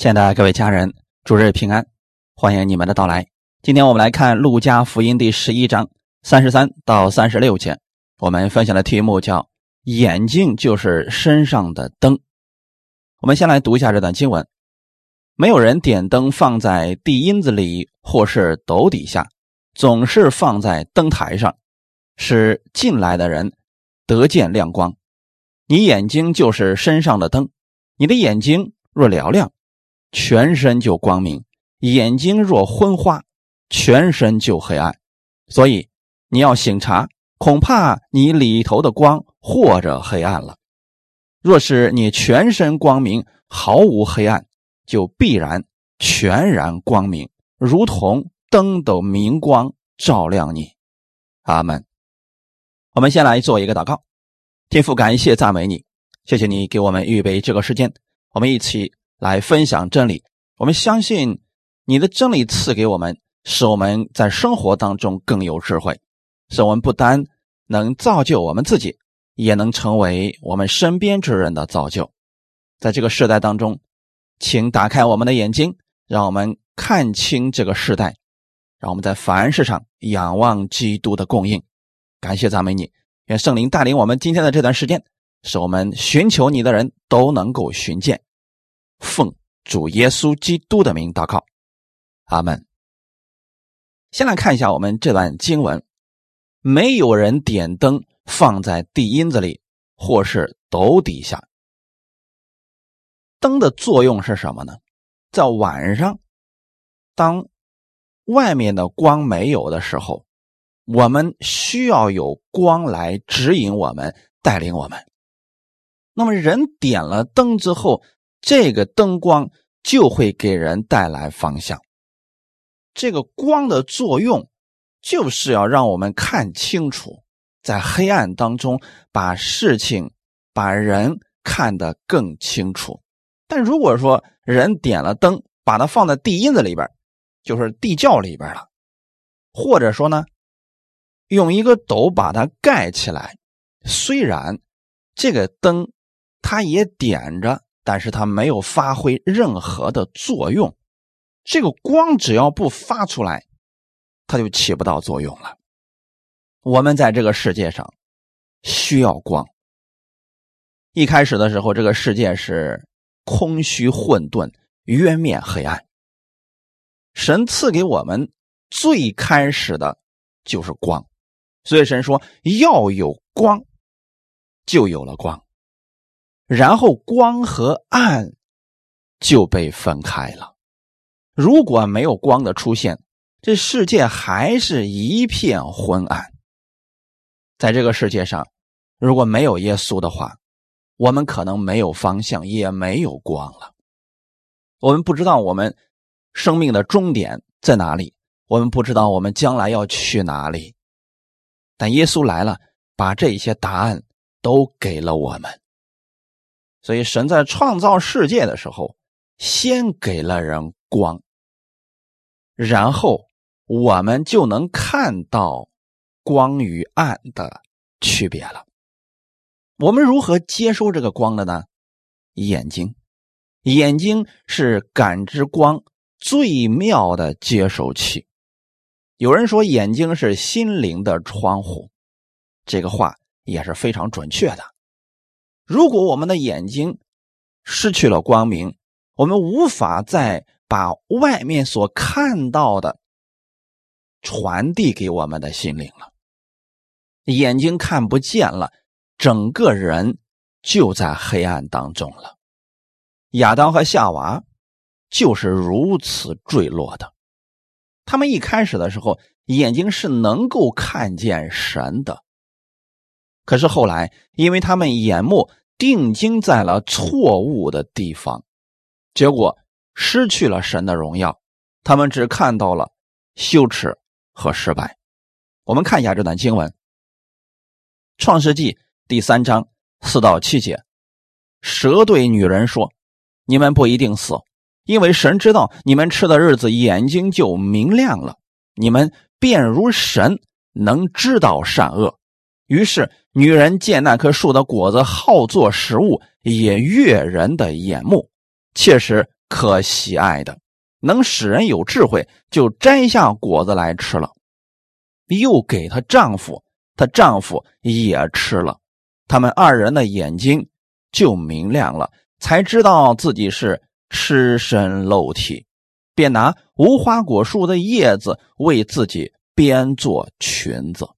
亲爱的各位家人，主日平安，欢迎你们的到来。今天我们来看《路加福音》第十一章三十三到三十六节。我们分享的题目叫“眼睛就是身上的灯”。我们先来读一下这段经文：没有人点灯放在地阴子里或是斗底下，总是放在灯台上，使进来的人得见亮光。你眼睛就是身上的灯，你的眼睛若嘹亮。全身就光明，眼睛若昏花，全身就黑暗。所以你要醒察，恐怕你里头的光或者黑暗了。若是你全身光明，毫无黑暗，就必然全然光明，如同灯的明光照亮你。阿门。我们先来做一个祷告，天父，感谢赞美你，谢谢你给我们预备这个时间，我们一起。来分享真理，我们相信你的真理赐给我们，使我们在生活当中更有智慧，使我们不单能造就我们自己，也能成为我们身边之人的造就。在这个时代当中，请打开我们的眼睛，让我们看清这个时代，让我们在凡事上仰望基督的供应。感谢赞美你，愿圣灵带领我们今天的这段时间，使我们寻求你的人都能够寻见。奉主耶稣基督的名祷告，阿门。先来看一下我们这段经文：没有人点灯放在地阴子里或是斗底下。灯的作用是什么呢？在晚上，当外面的光没有的时候，我们需要有光来指引我们、带领我们。那么，人点了灯之后，这个灯光就会给人带来方向。这个光的作用就是要让我们看清楚，在黑暗当中把事情、把人看得更清楚。但如果说人点了灯，把它放在地阴子里边，就是地窖里边了，或者说呢，用一个斗把它盖起来，虽然这个灯它也点着。但是它没有发挥任何的作用，这个光只要不发出来，它就起不到作用了。我们在这个世界上需要光。一开始的时候，这个世界是空虚混沌、渊面黑暗。神赐给我们最开始的就是光，所以神说要有光，就有了光。然后光和暗就被分开了。如果没有光的出现，这世界还是一片昏暗。在这个世界上，如果没有耶稣的话，我们可能没有方向，也没有光了。我们不知道我们生命的终点在哪里，我们不知道我们将来要去哪里。但耶稣来了，把这些答案都给了我们。所以，神在创造世界的时候，先给了人光，然后我们就能看到光与暗的区别了。我们如何接收这个光的呢？眼睛，眼睛是感知光最妙的接收器。有人说，眼睛是心灵的窗户，这个话也是非常准确的。如果我们的眼睛失去了光明，我们无法再把外面所看到的传递给我们的心灵了。眼睛看不见了，整个人就在黑暗当中了。亚当和夏娃就是如此坠落的。他们一开始的时候，眼睛是能够看见神的，可是后来，因为他们眼目。定睛在了错误的地方，结果失去了神的荣耀。他们只看到了羞耻和失败。我们看一下这段经文，《创世纪》第三章四到七节：蛇对女人说：“你们不一定死，因为神知道你们吃的日子眼睛就明亮了，你们便如神，能知道善恶。”于是，女人见那棵树的果子好做食物，也悦人的眼目，切实可喜爱的，能使人有智慧，就摘下果子来吃了。又给她丈夫，她丈夫也吃了，他们二人的眼睛就明亮了，才知道自己是赤身露体，便拿无花果树的叶子为自己编做裙子。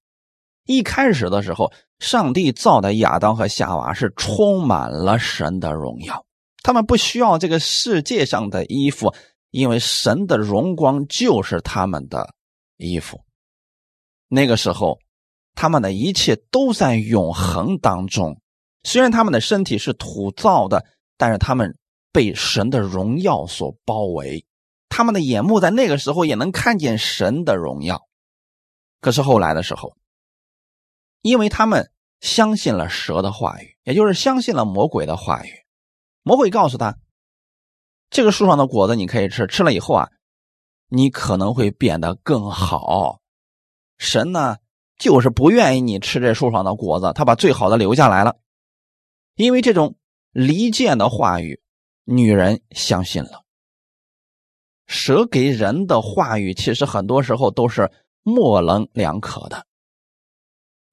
一开始的时候，上帝造的亚当和夏娃是充满了神的荣耀，他们不需要这个世界上的衣服，因为神的荣光就是他们的衣服。那个时候，他们的一切都在永恒当中。虽然他们的身体是土造的，但是他们被神的荣耀所包围，他们的眼目在那个时候也能看见神的荣耀。可是后来的时候，因为他们相信了蛇的话语，也就是相信了魔鬼的话语。魔鬼告诉他：“这个树上的果子你可以吃，吃了以后啊，你可能会变得更好。”神呢，就是不愿意你吃这树上的果子，他把最好的留下来了。因为这种离间的话语，女人相信了。蛇给人的话语，其实很多时候都是模棱两可的。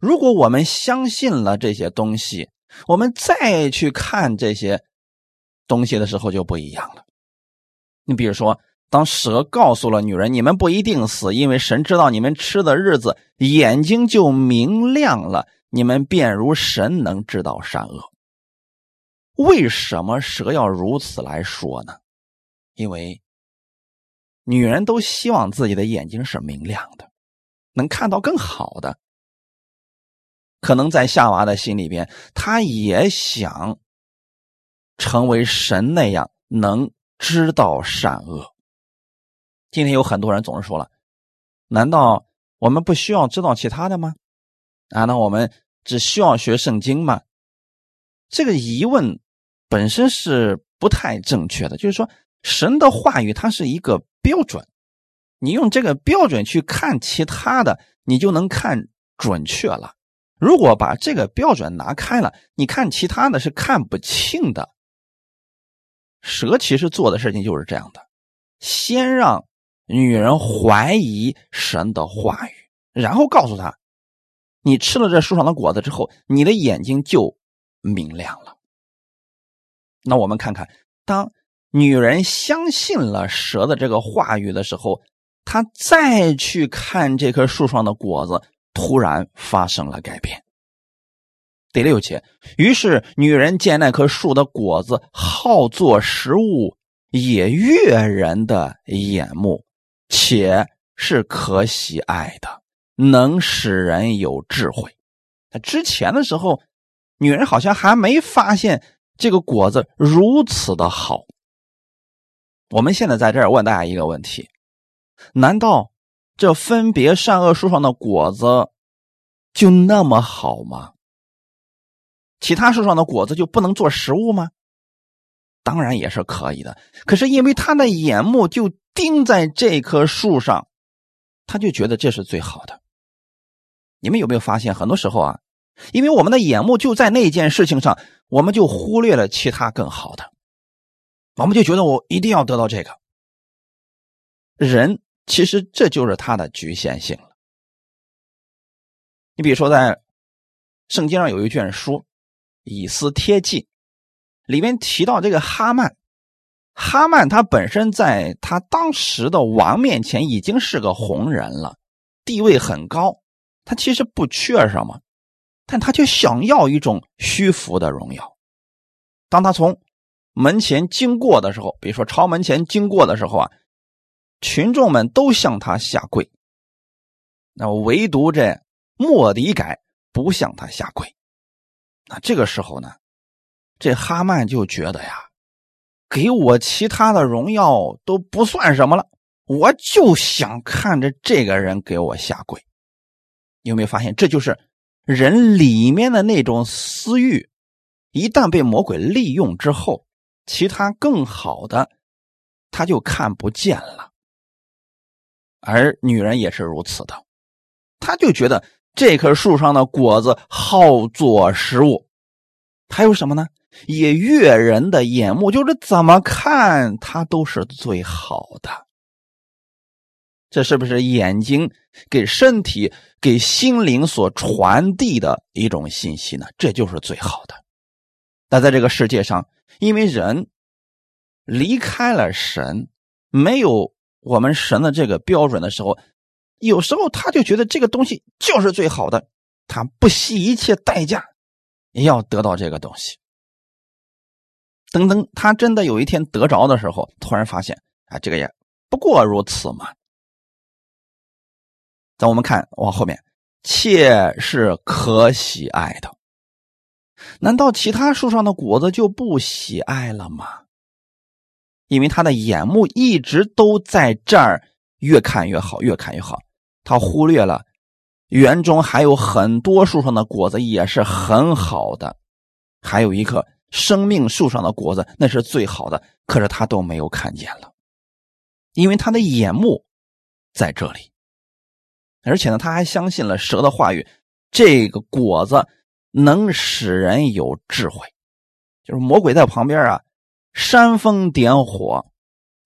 如果我们相信了这些东西，我们再去看这些东西的时候就不一样了。你比如说，当蛇告诉了女人：“你们不一定死，因为神知道你们吃的日子，眼睛就明亮了，你们便如神能知道善恶。”为什么蛇要如此来说呢？因为女人都希望自己的眼睛是明亮的，能看到更好的。可能在夏娃的心里边，他也想成为神那样能知道善恶。今天有很多人总是说了：“难道我们不需要知道其他的吗？啊，那我们只需要学圣经吗？”这个疑问本身是不太正确的。就是说，神的话语它是一个标准，你用这个标准去看其他的，你就能看准确了。如果把这个标准拿开了，你看其他的是看不清的。蛇其实做的事情就是这样的：先让女人怀疑神的话语，然后告诉她，你吃了这树上的果子之后，你的眼睛就明亮了。那我们看看，当女人相信了蛇的这个话语的时候，她再去看这棵树上的果子。突然发生了改变。第六节，于是女人见那棵树的果子好做食物，也悦人的眼目，且是可喜爱的，能使人有智慧。那之前的时候，女人好像还没发现这个果子如此的好。我们现在在这儿问大家一个问题：难道？这分别善恶树上的果子就那么好吗？其他树上的果子就不能做食物吗？当然也是可以的。可是因为他的眼目就盯在这棵树上，他就觉得这是最好的。你们有没有发现，很多时候啊，因为我们的眼目就在那件事情上，我们就忽略了其他更好的，我们就觉得我一定要得到这个人。其实这就是它的局限性了。你比如说，在圣经上有一卷书《以斯帖记》，里面提到这个哈曼。哈曼他本身在他当时的王面前已经是个红人了，地位很高，他其实不缺什么，但他却想要一种虚浮的荣耀。当他从门前经过的时候，比如说朝门前经过的时候啊。群众们都向他下跪，那唯独这莫迪改不向他下跪。那这个时候呢，这哈曼就觉得呀，给我其他的荣耀都不算什么了，我就想看着这个人给我下跪。有没有发现，这就是人里面的那种私欲，一旦被魔鬼利用之后，其他更好的他就看不见了。而女人也是如此的，她就觉得这棵树上的果子好做食物，还有什么呢？也悦人的眼目，就是怎么看它都是最好的。这是不是眼睛给身体、给心灵所传递的一种信息呢？这就是最好的。那在这个世界上，因为人离开了神，没有我们神的这个标准的时候，有时候他就觉得这个东西就是最好的，他不惜一切代价也要得到这个东西。等等，他真的有一天得着的时候，突然发现啊，这个也不过如此嘛。咱我们看往后面，妾是可喜爱的，难道其他树上的果子就不喜爱了吗？因为他的眼目一直都在这儿，越看越好，越看越好。他忽略了园中还有很多树上的果子也是很好的，还有一棵生命树上的果子那是最好的，可是他都没有看见了，因为他的眼目在这里。而且呢，他还相信了蛇的话语，这个果子能使人有智慧，就是魔鬼在旁边啊，煽风点火，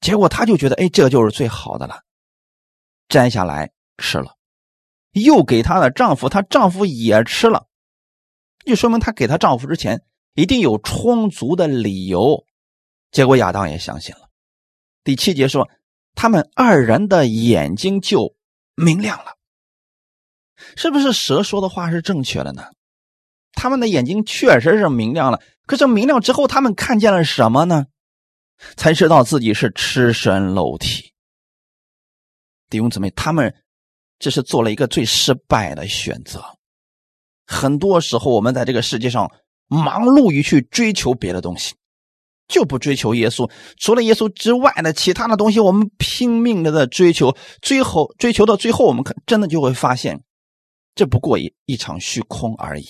结果他就觉得，哎，这就是最好的了，摘下来吃了，又给她的丈夫，她丈夫也吃了，就说明她给她丈夫之前一定有充足的理由，结果亚当也相信了。第七节说，他们二人的眼睛就明亮了。是不是蛇说的话是正确的呢？他们的眼睛确实是明亮了，可是明亮之后，他们看见了什么呢？才知道自己是赤身露体。弟兄姊妹，他们这是做了一个最失败的选择。很多时候，我们在这个世界上忙碌于去追求别的东西，就不追求耶稣。除了耶稣之外的其他的东西，我们拼命的在追求，最后追求到最后，我们可真的就会发现。这不过一一场虚空而已，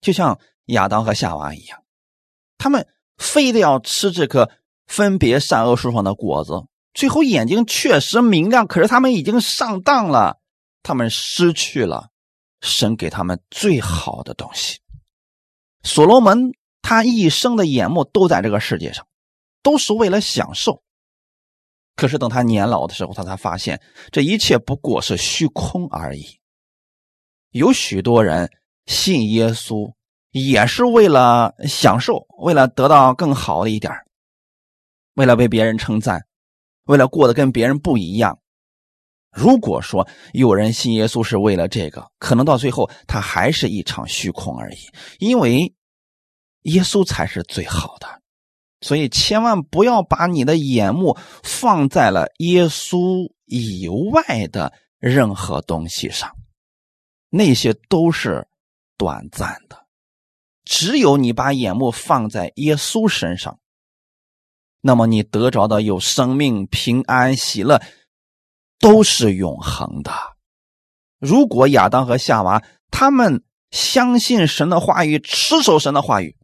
就像亚当和夏娃一样，他们非得要吃这颗分别善恶树上的果子，最后眼睛确实明亮，可是他们已经上当了，他们失去了神给他们最好的东西。所罗门他一生的眼目都在这个世界上，都是为了享受。可是等他年老的时候，他才发现这一切不过是虚空而已。有许多人信耶稣，也是为了享受，为了得到更好的一点为了被别人称赞，为了过得跟别人不一样。如果说有人信耶稣是为了这个，可能到最后他还是一场虚空而已，因为耶稣才是最好的。所以，千万不要把你的眼目放在了耶稣以外的任何东西上，那些都是短暂的。只有你把眼目放在耶稣身上，那么你得着的有生命、平安、喜乐，都是永恒的。如果亚当和夏娃他们相信神的话语，持守神的话语。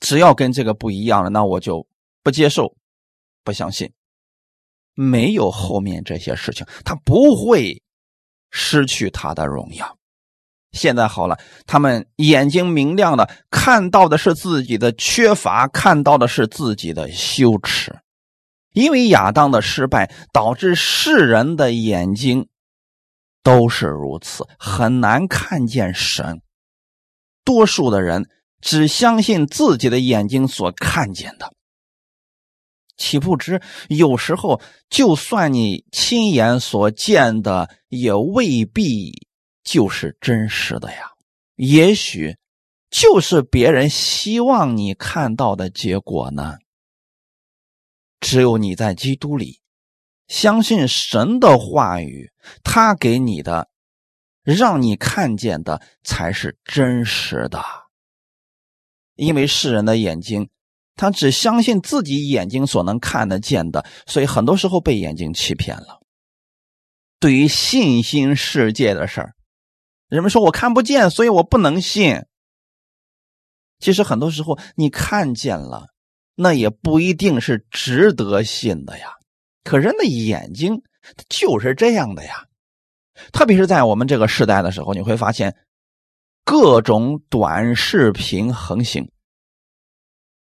只要跟这个不一样了，那我就不接受，不相信。没有后面这些事情，他不会失去他的荣耀。现在好了，他们眼睛明亮的，看到的是自己的缺乏，看到的是自己的羞耻。因为亚当的失败，导致世人的眼睛都是如此，很难看见神。多数的人。只相信自己的眼睛所看见的，岂不知有时候就算你亲眼所见的，也未必就是真实的呀。也许就是别人希望你看到的结果呢。只有你在基督里相信神的话语，他给你的，让你看见的才是真实的。因为世人的眼睛，他只相信自己眼睛所能看得见的，所以很多时候被眼睛欺骗了。对于信心世界的事儿，人们说我看不见，所以我不能信。其实很多时候你看见了，那也不一定是值得信的呀。可人的眼睛就是这样的呀，特别是在我们这个时代的时候，你会发现。各种短视频横行，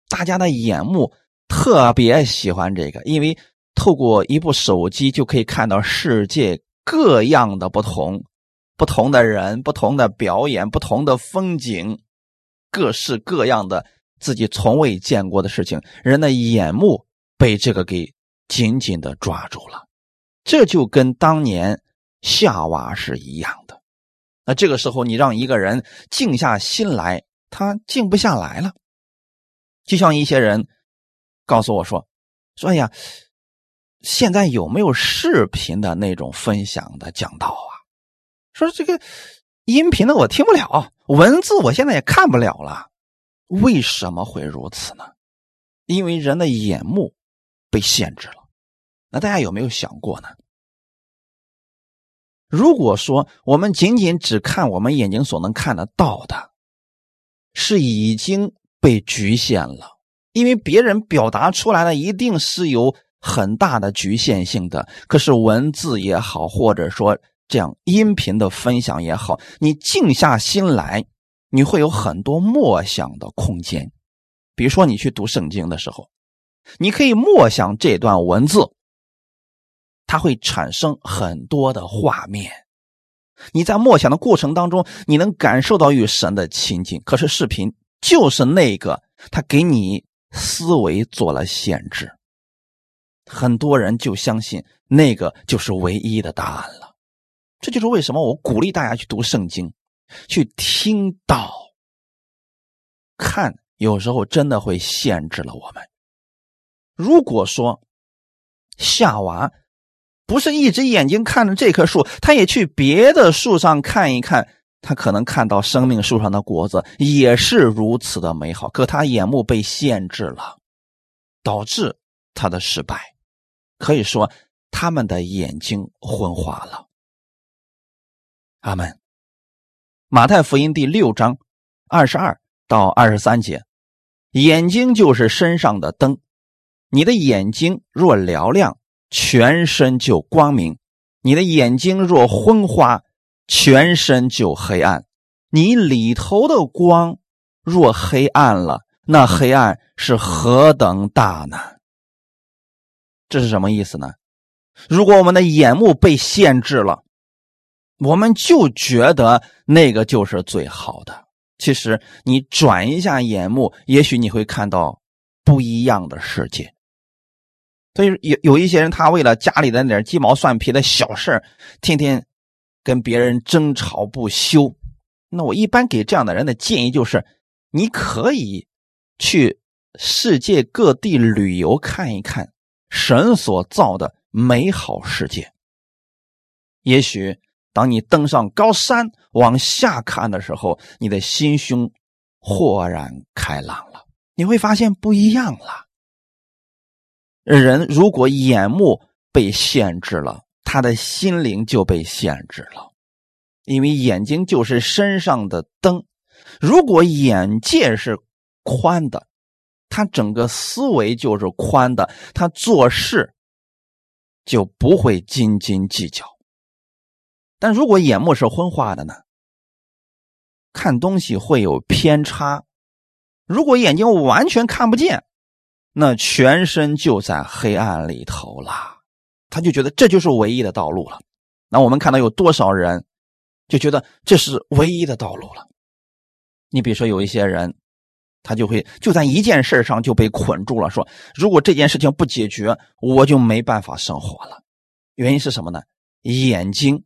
大家的眼目特别喜欢这个，因为透过一部手机就可以看到世界各样的不同、不同的人、不同的表演、不同的风景，各式各样的自己从未见过的事情，人的眼目被这个给紧紧的抓住了。这就跟当年夏娃是一样的。那这个时候，你让一个人静下心来，他静不下来了。就像一些人告诉我说：“说哎呀，现在有没有视频的那种分享的讲道？说这个音频的我听不了，文字我现在也看不了了。为什么会如此呢？因为人的眼目被限制了。那大家有没有想过呢？”如果说我们仅仅只看我们眼睛所能看得到的，是已经被局限了，因为别人表达出来的一定是有很大的局限性的。可是文字也好，或者说这样音频的分享也好，你静下心来，你会有很多默想的空间。比如说你去读圣经的时候，你可以默想这段文字。它会产生很多的画面，你在默想的过程当中，你能感受到与神的亲近。可是视频就是那个，他给你思维做了限制，很多人就相信那个就是唯一的答案了。这就是为什么我鼓励大家去读圣经，去听到、看，有时候真的会限制了我们。如果说夏娃。不是一只眼睛看着这棵树，他也去别的树上看一看，他可能看到生命树上的果子也是如此的美好。可他眼目被限制了，导致他的失败。可以说，他们的眼睛昏花了。阿门。马太福音第六章二十二到二十三节，眼睛就是身上的灯，你的眼睛若嘹亮。全身就光明，你的眼睛若昏花，全身就黑暗。你里头的光若黑暗了，那黑暗是何等大呢？这是什么意思呢？如果我们的眼目被限制了，我们就觉得那个就是最好的。其实你转一下眼目，也许你会看到不一样的世界。所以有有一些人，他为了家里的那点鸡毛蒜皮的小事天天跟别人争吵不休。那我一般给这样的人的建议就是：你可以去世界各地旅游看一看神所造的美好世界。也许当你登上高山往下看的时候，你的心胸豁然开朗了，你会发现不一样了。人如果眼目被限制了，他的心灵就被限制了，因为眼睛就是身上的灯。如果眼界是宽的，他整个思维就是宽的，他做事就不会斤斤计较。但如果眼目是昏花的呢？看东西会有偏差。如果眼睛完全看不见。那全身就在黑暗里头了，他就觉得这就是唯一的道路了。那我们看到有多少人就觉得这是唯一的道路了？你比如说有一些人，他就会就在一件事上就被捆住了，说如果这件事情不解决，我就没办法生活了。原因是什么呢？眼睛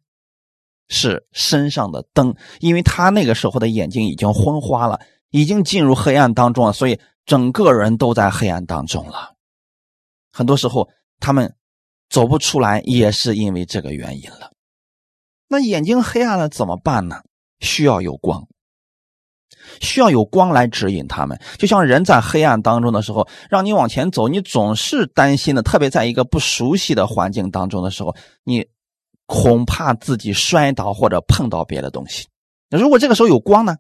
是身上的灯，因为他那个时候的眼睛已经昏花了，已经进入黑暗当中了，所以。整个人都在黑暗当中了，很多时候他们走不出来，也是因为这个原因了。那眼睛黑暗了怎么办呢？需要有光，需要有光来指引他们。就像人在黑暗当中的时候，让你往前走，你总是担心的，特别在一个不熟悉的环境当中的时候，你恐怕自己摔倒或者碰到别的东西。那如果这个时候有光呢？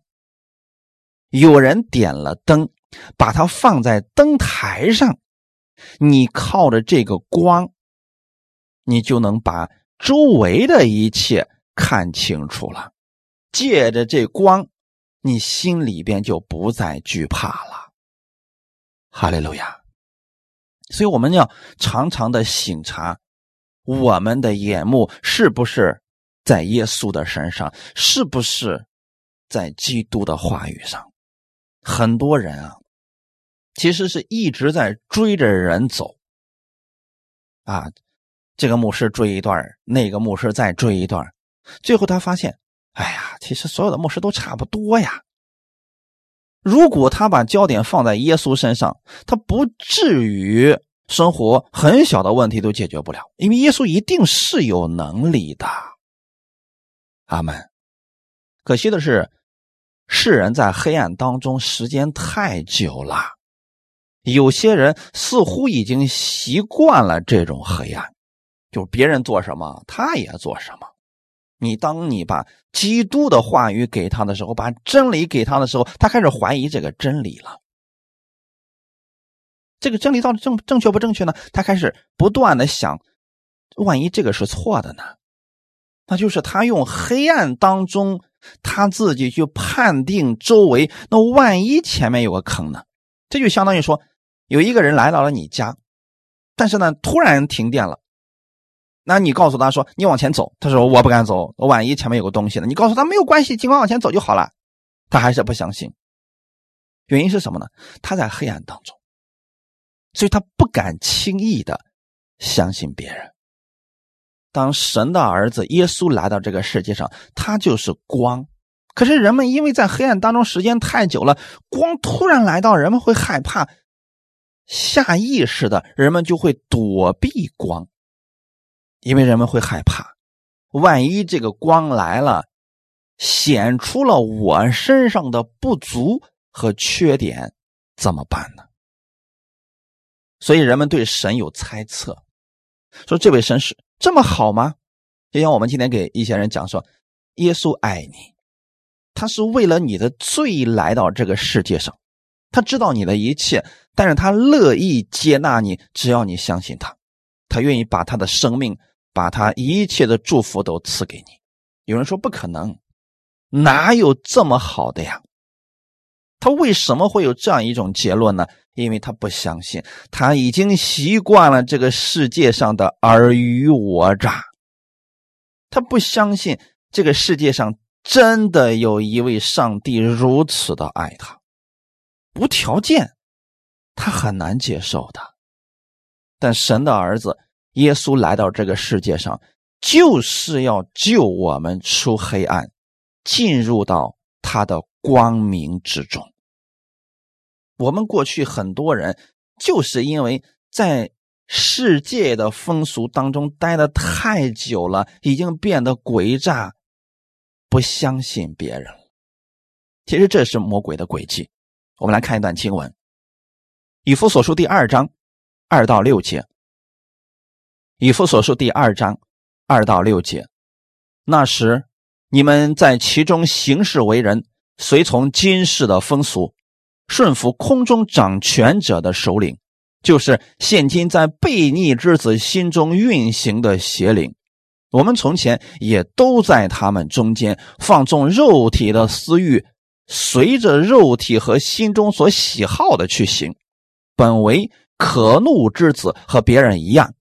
有人点了灯。把它放在灯台上，你靠着这个光，你就能把周围的一切看清楚了。借着这光，你心里边就不再惧怕了。哈利路亚！所以我们要常常的醒察，我们的眼目是不是在耶稣的身上，是不是在基督的话语上？很多人啊，其实是一直在追着人走，啊，这个牧师追一段，那个牧师再追一段，最后他发现，哎呀，其实所有的牧师都差不多呀。如果他把焦点放在耶稣身上，他不至于生活很小的问题都解决不了，因为耶稣一定是有能力的。阿门。可惜的是，世人在黑暗当中时间太久了，有些人似乎已经习惯了这种黑暗，就别人做什么，他也做什么。你当你把基督的话语给他的时候，把真理给他的时候，他开始怀疑这个真理了。这个真理到底正正确不正确呢？他开始不断的想，万一这个是错的呢？那就是他用黑暗当中他自己去判定周围，那万一前面有个坑呢？这就相当于说，有一个人来到了你家，但是呢，突然停电了。那你告诉他说：“你往前走。”他说：“我不敢走，万一前面有个东西呢？”你告诉他没有关系，尽管往前走就好了。他还是不相信。原因是什么呢？他在黑暗当中，所以他不敢轻易的相信别人。当神的儿子耶稣来到这个世界上，他就是光。可是人们因为在黑暗当中时间太久了，光突然来到，人们会害怕，下意识的人们就会躲避光。因为人们会害怕，万一这个光来了，显出了我身上的不足和缺点，怎么办呢？所以人们对神有猜测，说这位神是这么好吗？就像我们今天给一些人讲说，耶稣爱你，他是为了你的罪来到这个世界上，他知道你的一切，但是他乐意接纳你，只要你相信他，他愿意把他的生命。把他一切的祝福都赐给你。有人说不可能，哪有这么好的呀？他为什么会有这样一种结论呢？因为他不相信，他已经习惯了这个世界上的尔虞我诈。他不相信这个世界上真的有一位上帝如此的爱他，无条件，他很难接受的。但神的儿子。耶稣来到这个世界上，就是要救我们出黑暗，进入到他的光明之中。我们过去很多人就是因为在世界的风俗当中待的太久了，已经变得诡诈，不相信别人。其实这是魔鬼的诡计。我们来看一段经文，《以弗所书》第二章二到六节。以弗所书第二章二到六节，那时你们在其中行事为人，随从今世的风俗，顺服空中掌权者的首领，就是现今在悖逆之子心中运行的邪灵。我们从前也都在他们中间放纵肉体的私欲，随着肉体和心中所喜好的去行，本为可怒之子，和别人一样。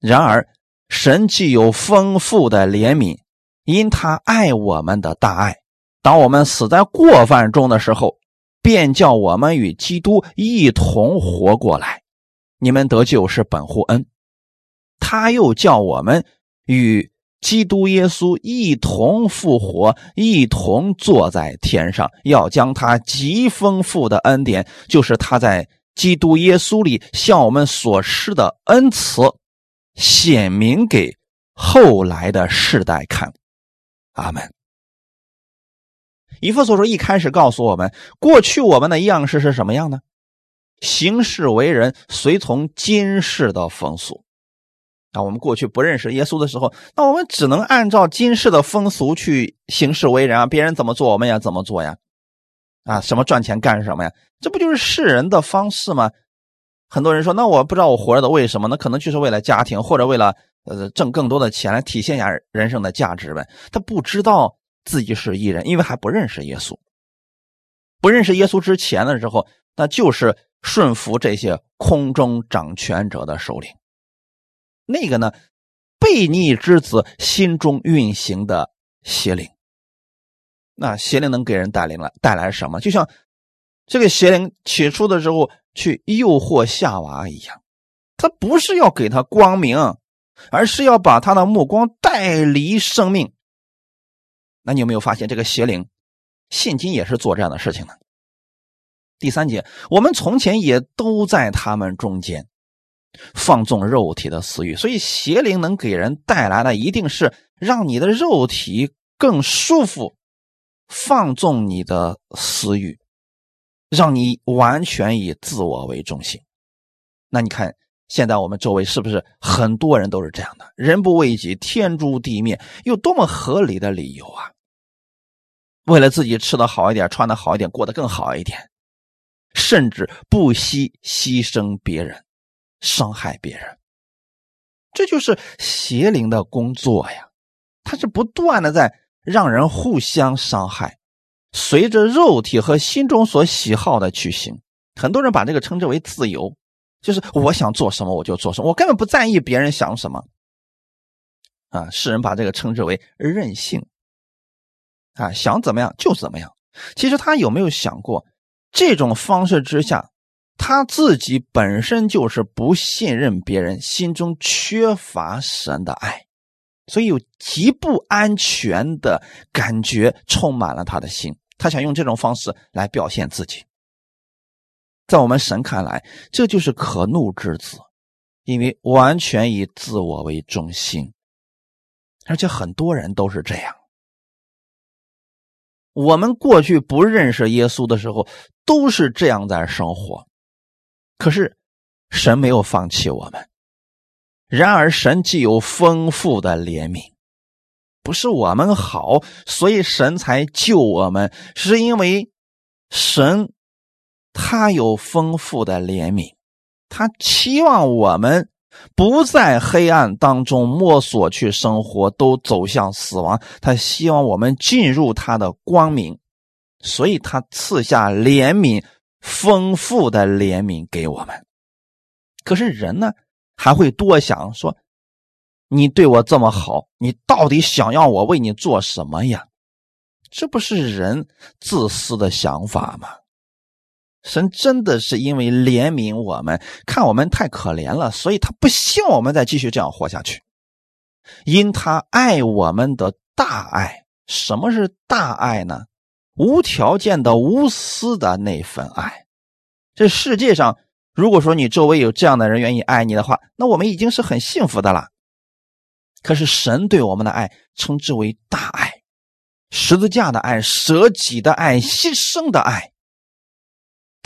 然而，神既有丰富的怜悯，因他爱我们的大爱，当我们死在过犯中的时候，便叫我们与基督一同活过来。你们得救是本乎恩，他又叫我们与基督耶稣一同复活，一同坐在天上，要将他极丰富的恩典，就是他在基督耶稣里向我们所施的恩慈。显明给后来的世代看，阿门。以弗所说一开始告诉我们，过去我们的样式是什么样呢？行事为人随从今世的风俗。啊，我们过去不认识耶稣的时候，那我们只能按照今世的风俗去行事为人啊，别人怎么做，我们也怎么做呀。啊，什么赚钱干什么呀？这不就是世人的方式吗？很多人说：“那我不知道我活着的为什么？那可能就是为了家庭，或者为了呃挣更多的钱来体现一下人生的价值呗。”他不知道自己是艺人，因为还不认识耶稣。不认识耶稣之前的时候，那就是顺服这些空中掌权者的首领。那个呢，悖逆之子心中运行的邪灵。那邪灵能给人带领了带来什么？就像这个邪灵起初的时候去诱惑夏娃一样，他不是要给他光明，而是要把他的目光带离生命。那你有没有发现这个邪灵现今也是做这样的事情呢？第三节，我们从前也都在他们中间放纵肉体的私欲，所以邪灵能给人带来的一定是让你的肉体更舒服。放纵你的私欲，让你完全以自我为中心。那你看，现在我们周围是不是很多人都是这样的？人不为己，天诛地灭，有多么合理的理由啊！为了自己吃的好一点，穿的好一点，过得更好一点，甚至不惜牺牲别人，伤害别人。这就是邪灵的工作呀！他是不断的在。让人互相伤害，随着肉体和心中所喜好的去行。很多人把这个称之为自由，就是我想做什么我就做什么，我根本不在意别人想什么。啊，世人把这个称之为任性。啊，想怎么样就怎么样。其实他有没有想过，这种方式之下，他自己本身就是不信任别人，心中缺乏神的爱。所以有极不安全的感觉充满了他的心，他想用这种方式来表现自己。在我们神看来，这就是可怒之子，因为完全以自我为中心，而且很多人都是这样。我们过去不认识耶稣的时候，都是这样在生活，可是神没有放弃我们。然而，神既有丰富的怜悯，不是我们好，所以神才救我们，是因为神他有丰富的怜悯，他期望我们不在黑暗当中摸索去生活，都走向死亡。他希望我们进入他的光明，所以他赐下怜悯，丰富的怜悯给我们。可是人呢？还会多想说，你对我这么好，你到底想要我为你做什么呀？这不是人自私的想法吗？神真的是因为怜悯我们，看我们太可怜了，所以他不希望我们再继续这样活下去。因他爱我们的大爱，什么是大爱呢？无条件的、无私的那份爱，这世界上。如果说你周围有这样的人愿意爱你的话，那我们已经是很幸福的了。可是神对我们的爱称之为大爱，十字架的爱、舍己的爱、牺牲的爱。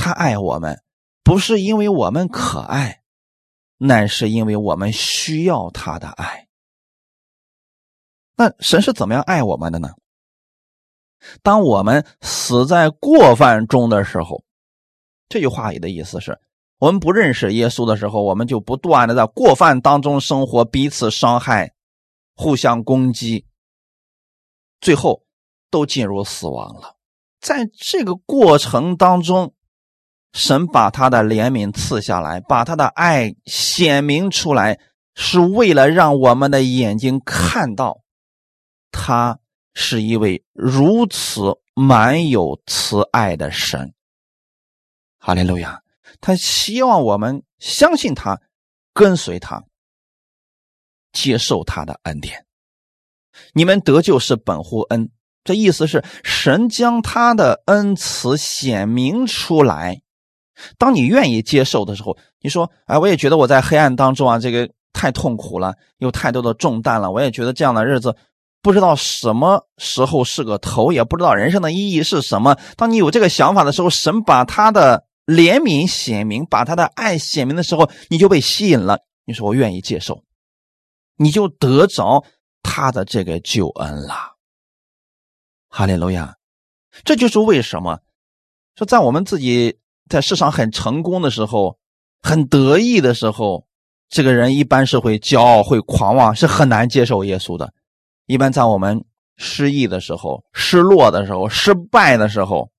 他爱我们，不是因为我们可爱，乃是因为我们需要他的爱。那神是怎么样爱我们的呢？当我们死在过犯中的时候，这句话里的意思是。我们不认识耶稣的时候，我们就不断的在过犯当中生活，彼此伤害，互相攻击，最后都进入死亡了。在这个过程当中，神把他的怜悯赐下来，把他的爱显明出来，是为了让我们的眼睛看到，他是一位如此满有慈爱的神。哈利路亚。他希望我们相信他，跟随他，接受他的恩典。你们得救是本乎恩，这意思是神将他的恩慈显明出来。当你愿意接受的时候，你说：“哎，我也觉得我在黑暗当中啊，这个太痛苦了，有太多的重担了。我也觉得这样的日子不知道什么时候是个头，也不知道人生的意义是什么。”当你有这个想法的时候，神把他的。怜悯显明，把他的爱显明的时候，你就被吸引了。你说我愿意接受，你就得着他的这个救恩了。哈利路亚！这就是为什么说在我们自己在世上很成功的时候，很得意的时候，这个人一般是会骄傲、会狂妄，是很难接受耶稣的。一般在我们失意的时候、失落的时候、失败的时候。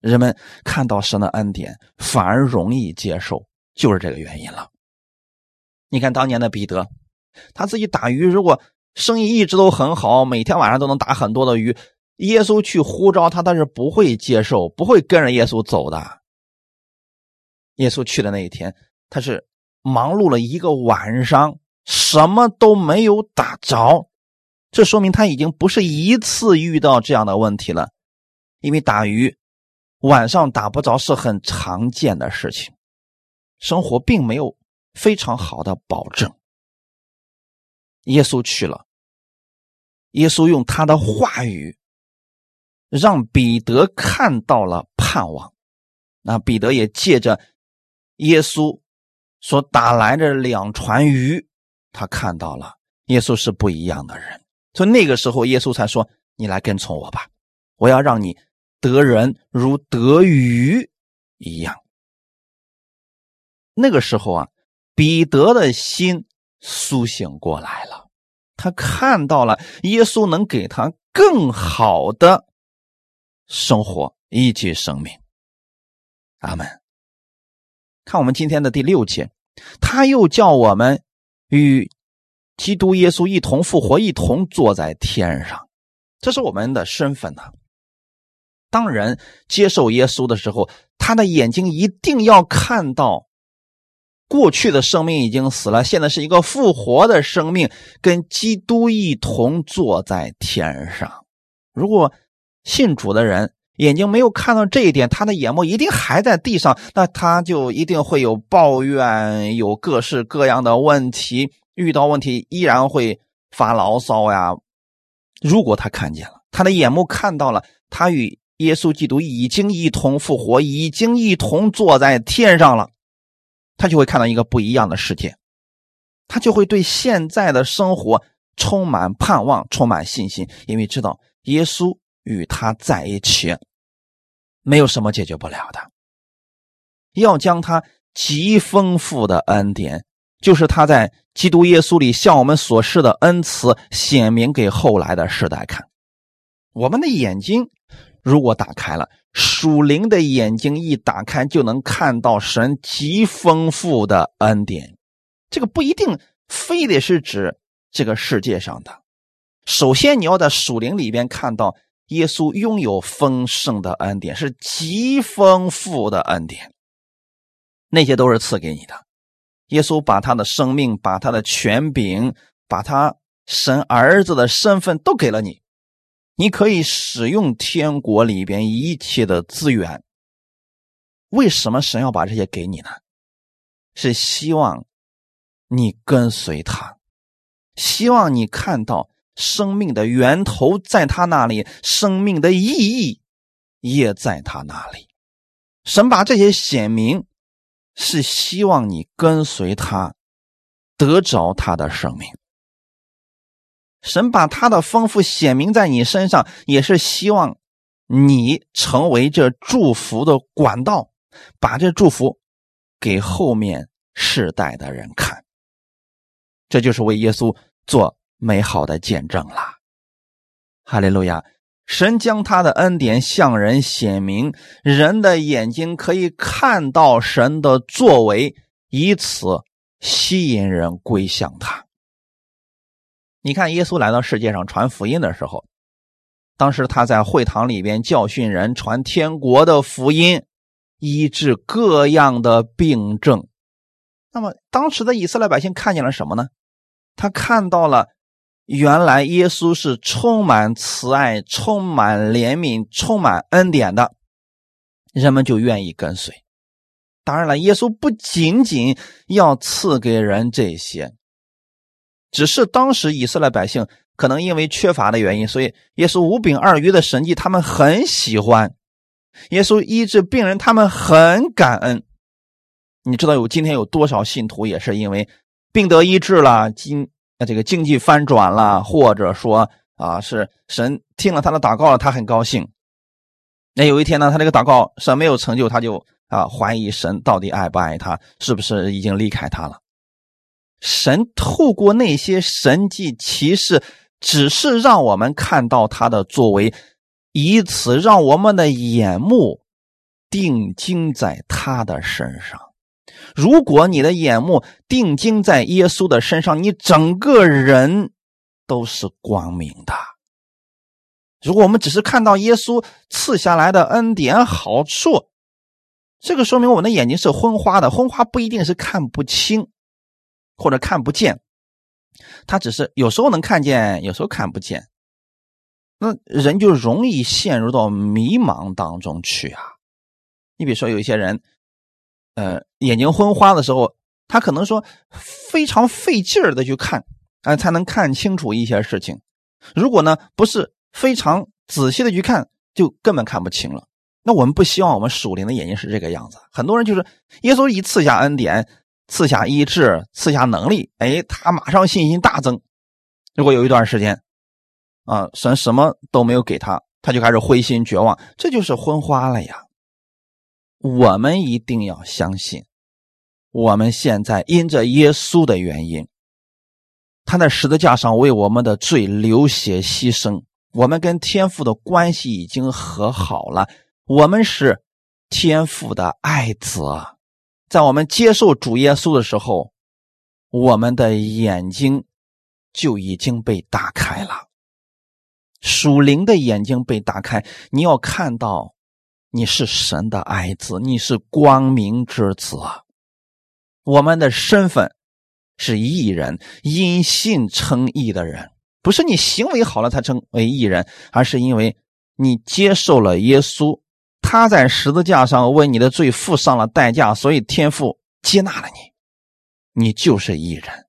人们看到神的恩典，反而容易接受，就是这个原因了。你看当年的彼得，他自己打鱼，如果生意一直都很好，每天晚上都能打很多的鱼，耶稣去呼召他，他是不会接受，不会跟着耶稣走的。耶稣去的那一天，他是忙碌了一个晚上，什么都没有打着，这说明他已经不是一次遇到这样的问题了，因为打鱼晚上打不着是很常见的事情，生活并没有非常好的保证。耶稣去了，耶稣用他的话语让彼得看到了盼望，那彼得也借着。耶稣所打来的两船鱼，他看到了耶稣是不一样的人，所以那个时候耶稣才说：“你来跟从我吧，我要让你得人如得鱼一样。”那个时候啊，彼得的心苏醒过来了，他看到了耶稣能给他更好的生活以及生命。阿门。看我们今天的第六节，他又叫我们与基督耶稣一同复活，一同坐在天上，这是我们的身份呐。当人接受耶稣的时候，他的眼睛一定要看到过去的生命已经死了，现在是一个复活的生命，跟基督一同坐在天上。如果信主的人，眼睛没有看到这一点，他的眼目一定还在地上，那他就一定会有抱怨，有各式各样的问题，遇到问题依然会发牢骚呀。如果他看见了，他的眼目看到了，他与耶稣基督已经一同复活，已经一同坐在天上了，他就会看到一个不一样的世界，他就会对现在的生活充满盼望，充满信心，因为知道耶稣与他在一起。没有什么解决不了的。要将他极丰富的恩典，就是他在基督耶稣里向我们所示的恩慈，显明给后来的世代看。我们的眼睛如果打开了，属灵的眼睛一打开，就能看到神极丰富的恩典。这个不一定非得是指这个世界上的。首先，你要在属灵里边看到。耶稣拥有丰盛的恩典，是极丰富的恩典，那些都是赐给你的。耶稣把他的生命、把他的权柄、把他神儿子的身份都给了你，你可以使用天国里边一切的资源。为什么神要把这些给你呢？是希望你跟随他，希望你看到。生命的源头在他那里，生命的意义也在他那里。神把这些显明，是希望你跟随他，得着他的生命。神把他的丰富显明在你身上，也是希望你成为这祝福的管道，把这祝福给后面世代的人看。这就是为耶稣做。美好的见证了，哈利路亚！神将他的恩典向人显明，人的眼睛可以看到神的作为，以此吸引人归向他。你看，耶稣来到世界上传福音的时候，当时他在会堂里边教训人，传天国的福音，医治各样的病症。那么，当时的以色列百姓看见了什么呢？他看到了。原来耶稣是充满慈爱、充满怜悯、充满恩典的，人们就愿意跟随。当然了，耶稣不仅仅要赐给人这些，只是当时以色列百姓可能因为缺乏的原因，所以耶稣五饼二鱼的神迹他们很喜欢，耶稣医治病人他们很感恩。你知道有今天有多少信徒也是因为病得医治了，今。那这个经济翻转了，或者说啊，是神听了他的祷告了，他很高兴。那有一天呢，他这个祷告神没有成就，他就啊怀疑神到底爱不爱他，是不是已经离开他了？神透过那些神迹奇事，只是让我们看到他的作为，以此让我们的眼目定睛在他的身上。如果你的眼目定睛在耶稣的身上，你整个人都是光明的。如果我们只是看到耶稣赐下来的恩典好处，这个说明我们的眼睛是昏花的。昏花不一定是看不清或者看不见，他只是有时候能看见，有时候看不见。那人就容易陷入到迷茫当中去啊！你比如说，有一些人，呃，眼睛昏花的时候，他可能说非常费劲儿的去看，啊，才能看清楚一些事情。如果呢，不是非常仔细的去看，就根本看不清了。那我们不希望我们属灵的眼睛是这个样子。很多人就是耶稣一赐下恩典，赐下医治，赐下能力，哎，他马上信心大增。如果有一段时间，啊，神什么都没有给他，他就开始灰心绝望，这就是昏花了呀。我们一定要相信，我们现在因着耶稣的原因，他在十字架上为我们的罪流血牺牲，我们跟天父的关系已经和好了，我们是天父的爱子。在我们接受主耶稣的时候，我们的眼睛就已经被打开了。属灵的眼睛被打开，你要看到你是神的爱子，你是光明之子。我们的身份是义人，因信称义的人，不是你行为好了才称为义人，而是因为你接受了耶稣，他在十字架上为你的罪付上了代价，所以天父接纳了你，你就是义人。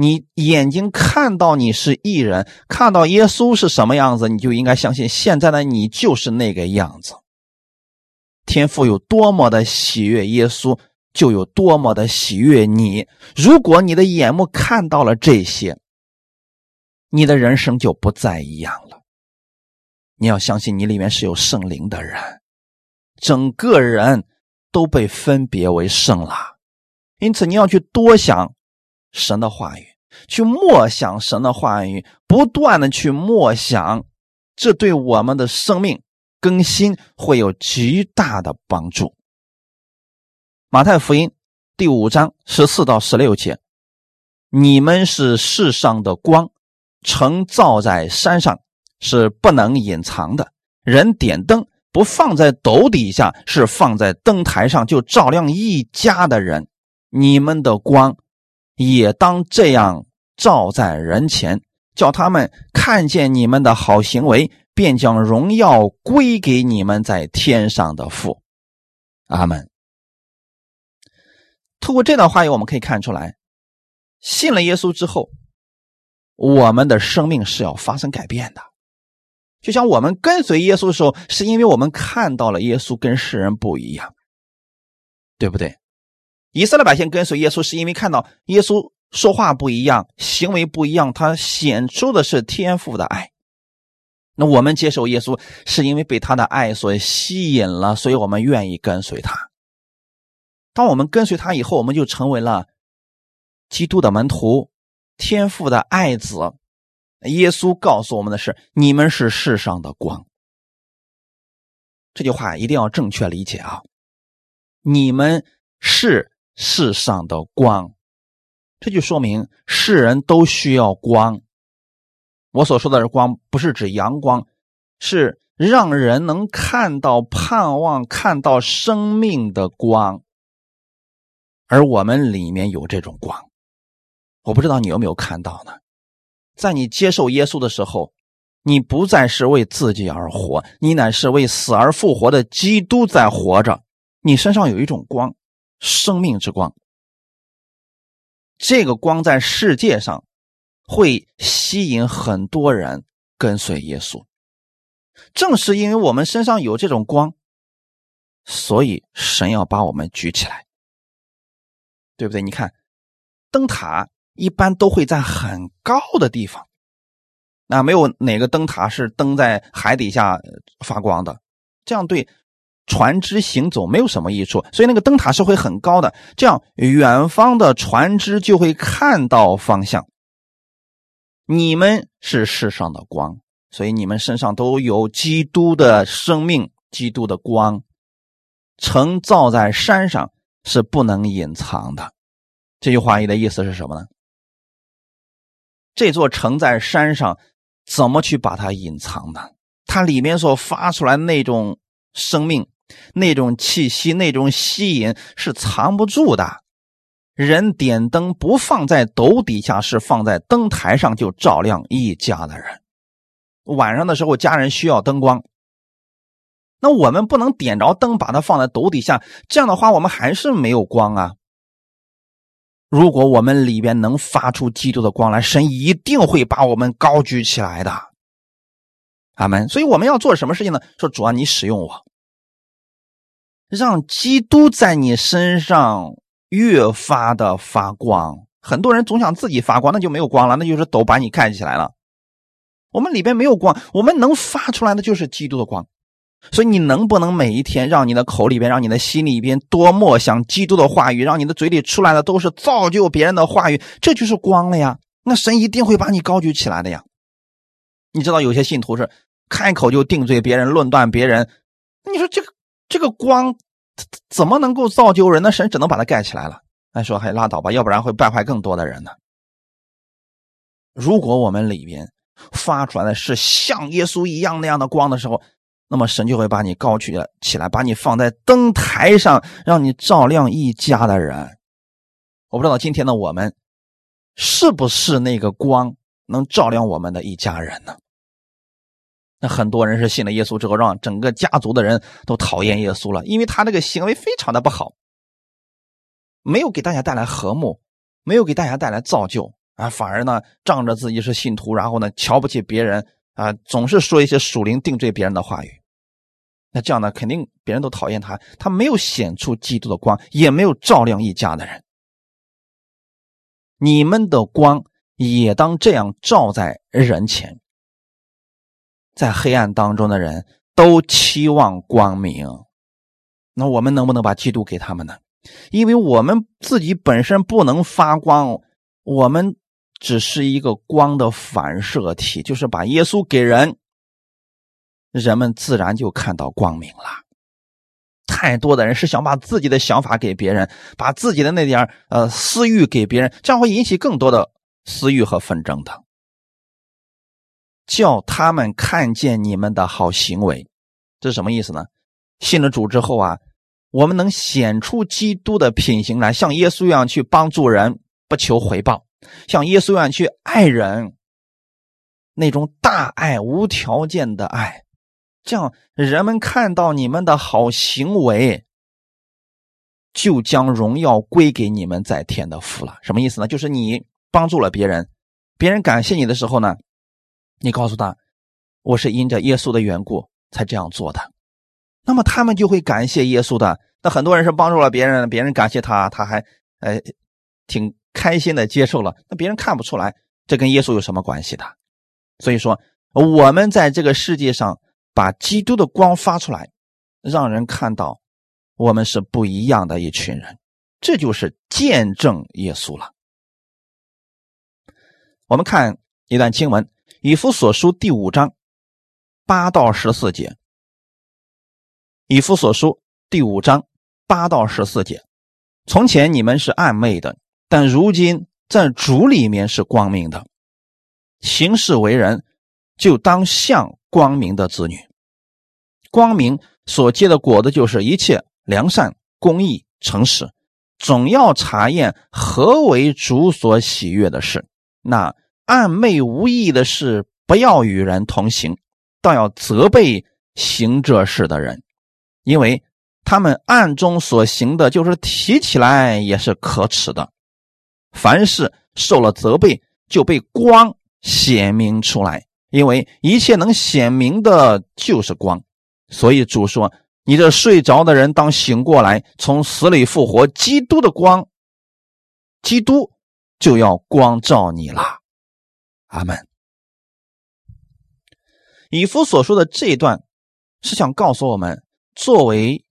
你眼睛看到你是艺人，看到耶稣是什么样子，你就应该相信现在的你就是那个样子。天父有多么的喜悦耶稣，就有多么的喜悦你。如果你的眼目看到了这些，你的人生就不再一样了。你要相信你里面是有圣灵的人，整个人都被分别为圣了。因此，你要去多想。神的话语，去默想神的话语，不断的去默想，这对我们的生命更新会有极大的帮助。马太福音第五章十四到十六节：你们是世上的光，城造在山上是不能隐藏的。人点灯不放在斗底下，是放在灯台上，就照亮一家的人。你们的光。也当这样照在人前，叫他们看见你们的好行为，便将荣耀归给你们在天上的父。阿门。通过这段话语，我们可以看出来，信了耶稣之后，我们的生命是要发生改变的。就像我们跟随耶稣的时候，是因为我们看到了耶稣跟世人不一样，对不对？以色列百姓跟随耶稣，是因为看到耶稣说话不一样，行为不一样，他显出的是天赋的爱。那我们接受耶稣，是因为被他的爱所吸引了，所以我们愿意跟随他。当我们跟随他以后，我们就成为了基督的门徒，天赋的爱子。耶稣告诉我们的是：你们是世上的光。这句话一定要正确理解啊！你们是。世上的光，这就说明世人都需要光。我所说的光，不是指阳光，是让人能看到盼望、看到生命的光。而我们里面有这种光，我不知道你有没有看到呢？在你接受耶稣的时候，你不再是为自己而活，你乃是为死而复活的基督在活着。你身上有一种光。生命之光，这个光在世界上会吸引很多人跟随耶稣。正是因为我们身上有这种光，所以神要把我们举起来，对不对？你看，灯塔一般都会在很高的地方，那没有哪个灯塔是灯在海底下发光的，这样对。船只行走没有什么益处，所以那个灯塔是会很高的，这样远方的船只就会看到方向。你们是世上的光，所以你们身上都有基督的生命、基督的光。城造在山上是不能隐藏的。这句话意的意思是什么呢？这座城在山上，怎么去把它隐藏呢？它里面所发出来那种生命、那种气息、那种吸引是藏不住的。人点灯不放在斗底下，是放在灯台上，就照亮一家的人。晚上的时候，家人需要灯光。那我们不能点着灯把它放在斗底下，这样的话我们还是没有光啊。如果我们里边能发出基督的光来，神一定会把我们高举起来的。阿门。所以我们要做什么事情呢？说主啊，你使用我，让基督在你身上越发的发光。很多人总想自己发光，那就没有光了，那就是斗把你盖起来了。我们里边没有光，我们能发出来的就是基督的光。所以你能不能每一天让你的口里边、让你的心里边多默想基督的话语，让你的嘴里出来的都是造就别人的话语，这就是光了呀。那神一定会把你高举起来的呀。你知道有些信徒是开口就定罪别人、论断别人，你说这个这个光怎么能够造就人呢？神只能把它盖起来了。哎，说还拉倒吧，要不然会败坏更多的人呢。如果我们里边发出来的是像耶稣一样那样的光的时候，那么神就会把你高举起来，把你放在灯台上，让你照亮一家的人。我不知道今天的我们是不是那个光，能照亮我们的一家人呢？那很多人是信了耶稣之后，让整个家族的人都讨厌耶稣了，因为他这个行为非常的不好，没有给大家带来和睦，没有给大家带来造就啊，反而呢仗着自己是信徒，然后呢瞧不起别人啊，总是说一些属灵定罪别人的话语。那这样呢，肯定别人都讨厌他。他没有显出基督的光，也没有照亮一家的人。你们的光也当这样照在人前，在黑暗当中的人都期望光明。那我们能不能把基督给他们呢？因为我们自己本身不能发光，我们只是一个光的反射体，就是把耶稣给人。人们自然就看到光明了。太多的人是想把自己的想法给别人，把自己的那点呃私欲给别人，这样会引起更多的私欲和纷争的。叫他们看见你们的好行为，这是什么意思呢？信了主之后啊，我们能显出基督的品行来，像耶稣一样去帮助人，不求回报；像耶稣一样去爱人，那种大爱、无条件的爱。这样，人们看到你们的好行为，就将荣耀归给你们在天的父了。什么意思呢？就是你帮助了别人，别人感谢你的时候呢，你告诉他，我是因着耶稣的缘故才这样做的，那么他们就会感谢耶稣的。那很多人是帮助了别人，别人感谢他，他还呃挺开心的接受了。那别人看不出来，这跟耶稣有什么关系的？所以说，我们在这个世界上。把基督的光发出来，让人看到我们是不一样的一群人，这就是见证耶稣了。我们看一段经文，《以弗所书》第五章八到十四节，《以弗所书》第五章八到十四节。从前你们是暗昧的，但如今在主里面是光明的。行事为人，就当像光明的子女。光明所结的果子就是一切良善、公义、诚实，总要查验何为主所喜悦的事。那暗昧无益的事，不要与人同行，倒要责备行这事的人，因为他们暗中所行的，就是提起来也是可耻的。凡是受了责备，就被光显明出来，因为一切能显明的，就是光。所以主说：“你这睡着的人，当醒过来，从死里复活。基督的光，基督就要光照你了。”阿门。以夫所说的这一段，是想告诉我们，作为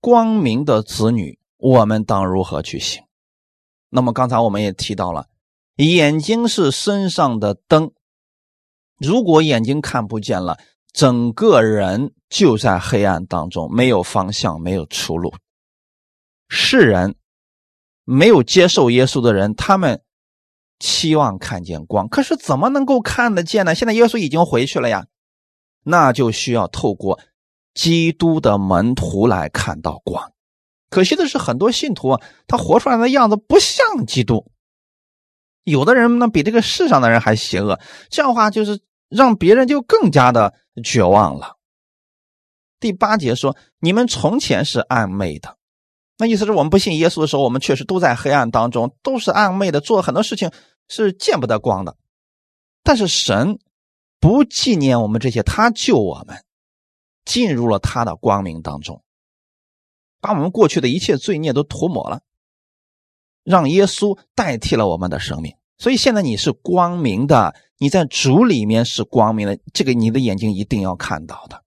光明的子女，我们当如何去行。那么刚才我们也提到了，眼睛是身上的灯，如果眼睛看不见了。整个人就在黑暗当中，没有方向，没有出路。世人没有接受耶稣的人，他们期望看见光，可是怎么能够看得见呢？现在耶稣已经回去了呀，那就需要透过基督的门徒来看到光。可惜的是，很多信徒啊，他活出来的样子不像基督。有的人呢，比这个世上的人还邪恶，这样的话就是让别人就更加的绝望了。第八节说：“你们从前是暗昧的。”那意思是我们不信耶稣的时候，我们确实都在黑暗当中，都是暗昧的，做很多事情是见不得光的。但是神不纪念我们这些，他救我们进入了他的光明当中。把我们过去的一切罪孽都涂抹了，让耶稣代替了我们的生命。所以现在你是光明的，你在主里面是光明的。这个你的眼睛一定要看到的。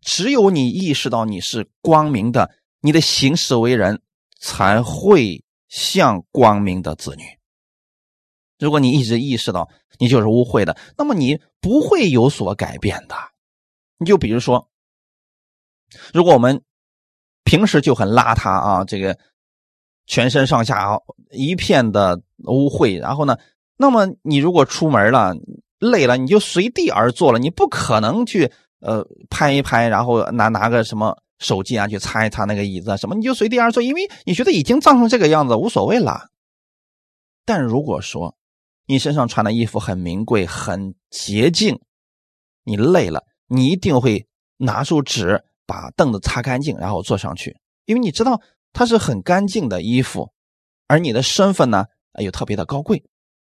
只有你意识到你是光明的，你的行事为人才会像光明的子女。如果你一直意识到你就是污秽的，那么你不会有所改变的。你就比如说，如果我们。平时就很邋遢啊，这个全身上下一片的污秽。然后呢，那么你如果出门了累了，你就随地而坐了，你不可能去呃拍一拍，然后拿拿个什么手机啊去擦一擦那个椅子什么，你就随地而坐，因为你觉得已经脏成这个样子无所谓了。但如果说你身上穿的衣服很名贵、很洁净，你累了，你一定会拿出纸。把凳子擦干净，然后坐上去，因为你知道它是很干净的衣服，而你的身份呢又特别的高贵，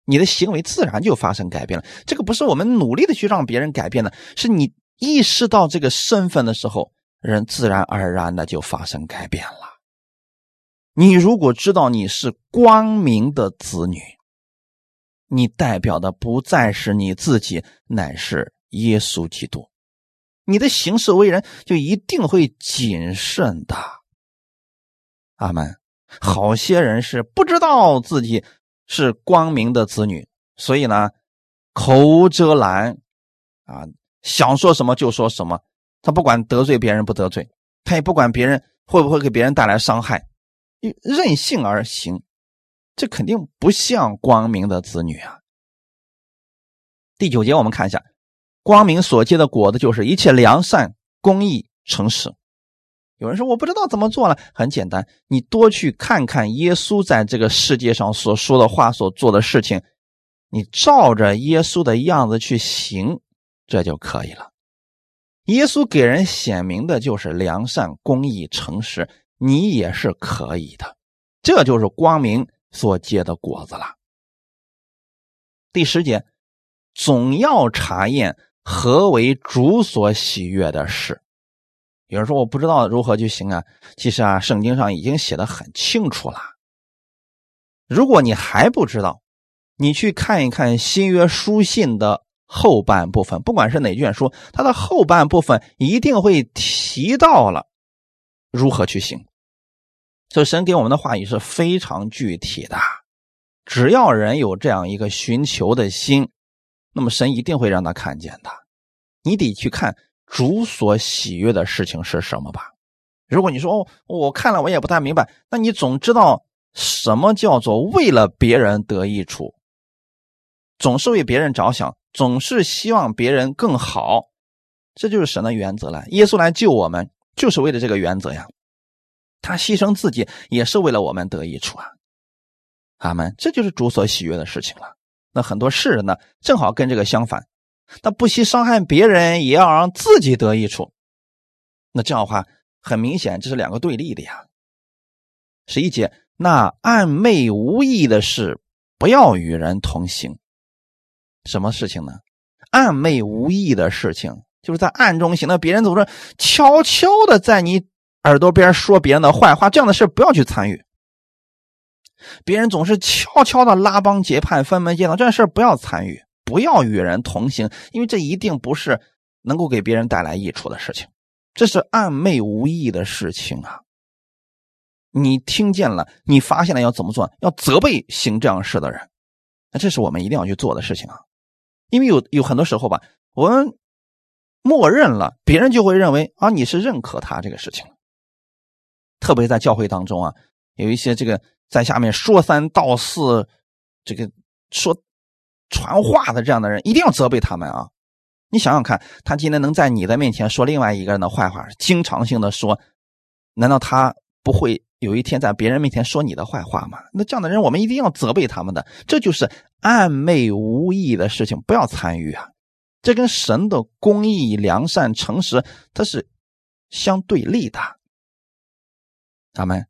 你的行为自然就发生改变了。这个不是我们努力的去让别人改变的，是你意识到这个身份的时候，人自然而然的就发生改变了。你如果知道你是光明的子女，你代表的不再是你自己，乃是耶稣基督。你的行事为人就一定会谨慎的，阿门。好些人是不知道自己是光明的子女，所以呢，口无遮拦，啊，想说什么就说什么。他不管得罪别人不得罪，他也不管别人会不会给别人带来伤害，任性而行，这肯定不像光明的子女啊。第九节，我们看一下。光明所结的果子就是一切良善、公义、诚实。有人说我不知道怎么做了，很简单，你多去看看耶稣在这个世界上所说的话、所做的事情，你照着耶稣的样子去行，这就可以了。耶稣给人显明的就是良善、公义、诚实，你也是可以的。这就是光明所结的果子了。第十节，总要查验。何为主所喜悦的事？有人说我不知道如何去行啊。其实啊，圣经上已经写的很清楚了。如果你还不知道，你去看一看新约书信的后半部分，不管是哪卷书，它的后半部分一定会提到了如何去行。这神给我们的话语是非常具体的。只要人有这样一个寻求的心。那么神一定会让他看见的，你得去看主所喜悦的事情是什么吧。如果你说哦，我看了我也不太明白，那你总知道什么叫做为了别人得益处，总是为别人着想，总是希望别人更好，这就是神的原则了。耶稣来救我们，就是为了这个原则呀。他牺牲自己也是为了我们得益处啊。阿门，这就是主所喜悦的事情了。那很多世人呢，正好跟这个相反，那不惜伤害别人，也要让自己得益处。那这样的话，很明显这是两个对立的呀。十一节，那暧昧无益的事，不要与人同行。什么事情呢？暧昧无益的事情，就是在暗中行的，别人总是悄悄的在你耳朵边说别人的坏话，这样的事不要去参与。别人总是悄悄的拉帮结派、分门结党，这件事不要参与，不要与人同行，因为这一定不是能够给别人带来益处的事情，这是暗昧无益的事情啊！你听见了，你发现了要怎么做？要责备行这样事的人，那这是我们一定要去做的事情啊！因为有有很多时候吧，我们默认了，别人就会认为啊你是认可他这个事情。特别在教会当中啊，有一些这个在下面说三道四，这个说传话的这样的人，一定要责备他们啊！你想想看，他今天能在你的面前说另外一个人的坏话，经常性的说，难道他不会有一天在别人面前说你的坏话吗？那这样的人，我们一定要责备他们的。这就是暧昧无义的事情，不要参与啊！这跟神的公义、良善、诚实，它是相对立的。他们，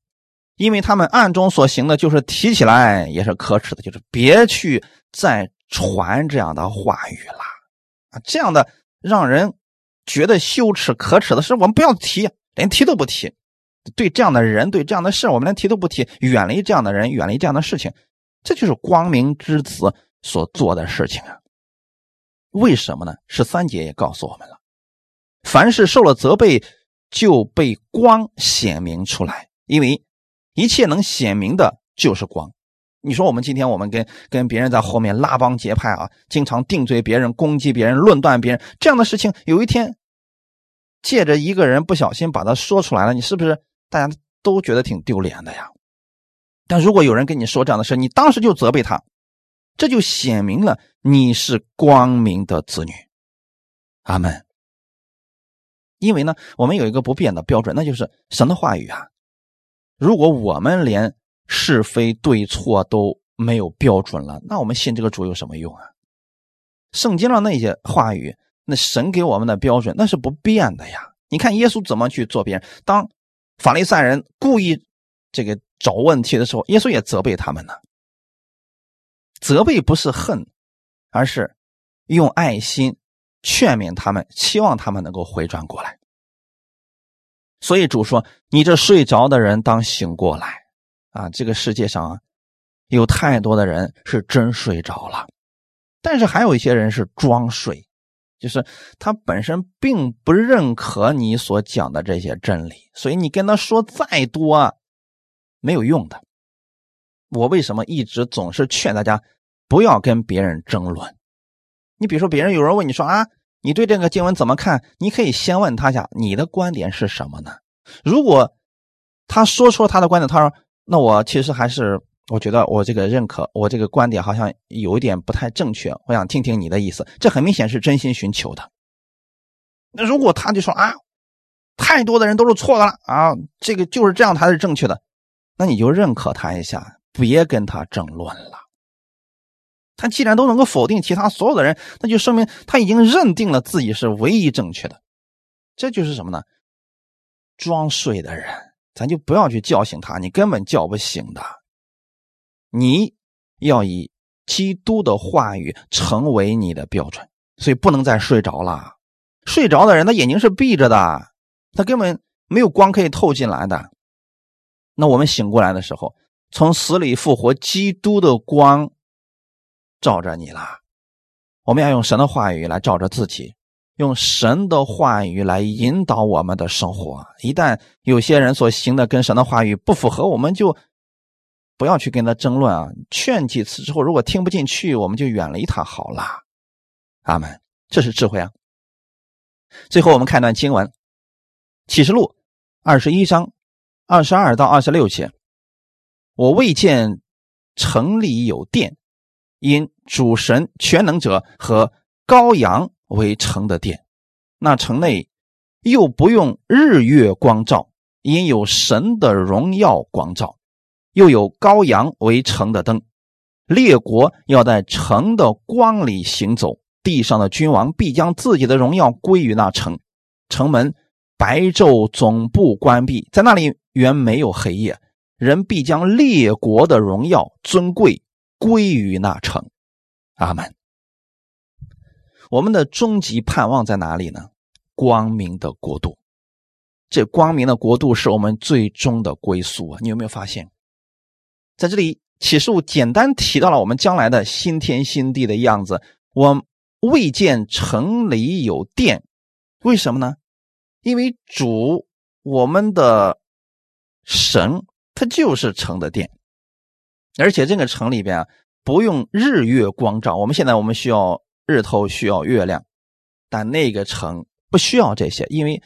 因为他们暗中所行的，就是提起来也是可耻的，就是别去再传这样的话语了啊！这样的让人觉得羞耻、可耻的事，我们不要提，连提都不提。对这样的人，对这样的事，我们连提都不提，远离这样的人，远离这样的事情，这就是光明之子所做的事情啊！为什么呢？十三节也告诉我们了，凡是受了责备，就被光显明出来。因为一切能显明的就是光。你说我们今天我们跟跟别人在后面拉帮结派啊，经常定罪别人、攻击别人、论断别人这样的事情，有一天借着一个人不小心把它说出来了，你是不是大家都觉得挺丢脸的呀？但如果有人跟你说这样的事，你当时就责备他，这就显明了你是光明的子女。阿门。因为呢，我们有一个不变的标准，那就是神的话语啊。如果我们连是非对错都没有标准了，那我们信这个主有什么用啊？圣经上那些话语，那神给我们的标准那是不变的呀。你看耶稣怎么去做别人？当法利赛人故意这个找问题的时候，耶稣也责备他们呢。责备不是恨，而是用爱心劝勉他们，期望他们能够回转过来。所以主说：“你这睡着的人当醒过来啊！这个世界上，有太多的人是真睡着了，但是还有一些人是装睡，就是他本身并不认可你所讲的这些真理，所以你跟他说再多没有用的。我为什么一直总是劝大家不要跟别人争论？你比如说，别人有人问你说啊。”你对这个经文怎么看？你可以先问他一下，你的观点是什么呢？如果他说出了他的观点，他说：“那我其实还是我觉得我这个认可，我这个观点好像有一点不太正确，我想听听你的意思。”这很明显是真心寻求的。那如果他就说啊，太多的人都是错的了啊，这个就是这样才是正确的，那你就认可他一下，别跟他争论了。他既然都能够否定其他所有的人，那就说明他已经认定了自己是唯一正确的。这就是什么呢？装睡的人，咱就不要去叫醒他，你根本叫不醒的。你要以基督的话语成为你的标准，所以不能再睡着了。睡着的人，他眼睛是闭着的，他根本没有光可以透进来的。那我们醒过来的时候，从死里复活，基督的光。照着你了，我们要用神的话语来照着自己，用神的话语来引导我们的生活。一旦有些人所行的跟神的话语不符合，我们就不要去跟他争论啊。劝几次之后，如果听不进去，我们就远离他好了。阿门，这是智慧啊。最后我们看段经文，《启示录》二十一章二十二到二十六节，我未见城里有殿。因主神全能者和羔羊为城的殿，那城内又不用日月光照，因有神的荣耀光照，又有羔羊为城的灯。列国要在城的光里行走，地上的君王必将自己的荣耀归于那城。城门白昼总不关闭，在那里原没有黑夜，人必将列国的荣耀尊贵。归于那城，阿门。我们的终极盼望在哪里呢？光明的国度。这光明的国度是我们最终的归宿啊！你有没有发现，在这里启示录简单提到了我们将来的新天新地的样子。我未见城里有殿，为什么呢？因为主我们的神，他就是城的殿。而且这个城里边啊，不用日月光照。我们现在我们需要日头，需要月亮，但那个城不需要这些，因为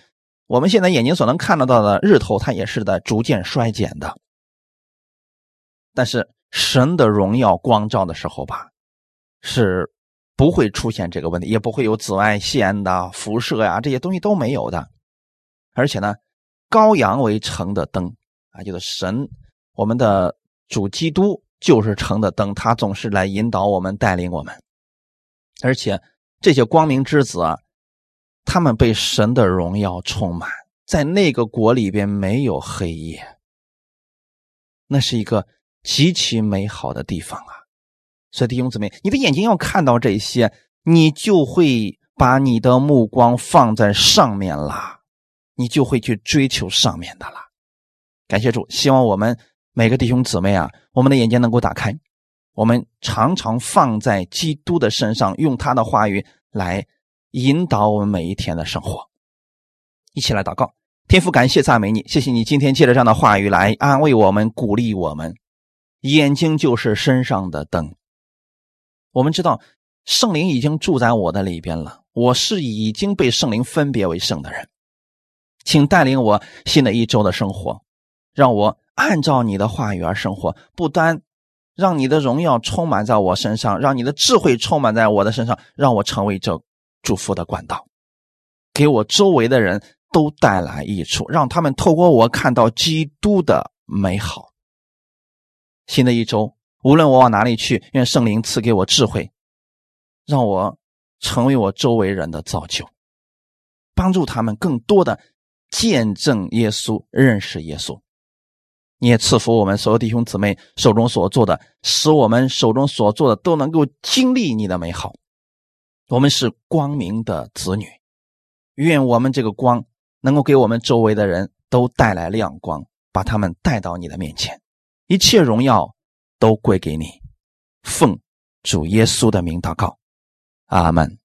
我们现在眼睛所能看得到的日头，它也是在逐渐衰减的。但是神的荣耀光照的时候吧，是不会出现这个问题，也不会有紫外线的辐射呀，这些东西都没有的。而且呢，羔羊为城的灯啊，就是神，我们的主基督就是城的灯，他总是来引导我们、带领我们。而且这些光明之子啊。他们被神的荣耀充满，在那个国里边没有黑夜，那是一个极其美好的地方啊！所以弟兄姊妹，你的眼睛要看到这些，你就会把你的目光放在上面啦，你就会去追求上面的啦。感谢主，希望我们每个弟兄姊妹啊，我们的眼睛能够打开，我们常常放在基督的身上，用他的话语来。引导我们每一天的生活，一起来祷告。天父，感谢赞美你，谢谢你今天借着这样的话语来安慰我们、鼓励我们。眼睛就是身上的灯。我们知道圣灵已经住在我的里边了，我是已经被圣灵分别为圣的人。请带领我新的一周的生活，让我按照你的话语而生活，不单让你的荣耀充满在我身上，让你的智慧充满在我的身上，让我成为这。祝福的管道，给我周围的人都带来益处，让他们透过我看到基督的美好。新的一周，无论我往哪里去，愿圣灵赐给我智慧，让我成为我周围人的造就，帮助他们更多的见证耶稣、认识耶稣。你也赐福我们所有弟兄姊妹手中所做的，使我们手中所做的都能够经历你的美好。我们是光明的子女，愿我们这个光能够给我们周围的人都带来亮光，把他们带到你的面前。一切荣耀都归给你，奉主耶稣的名祷告，阿门。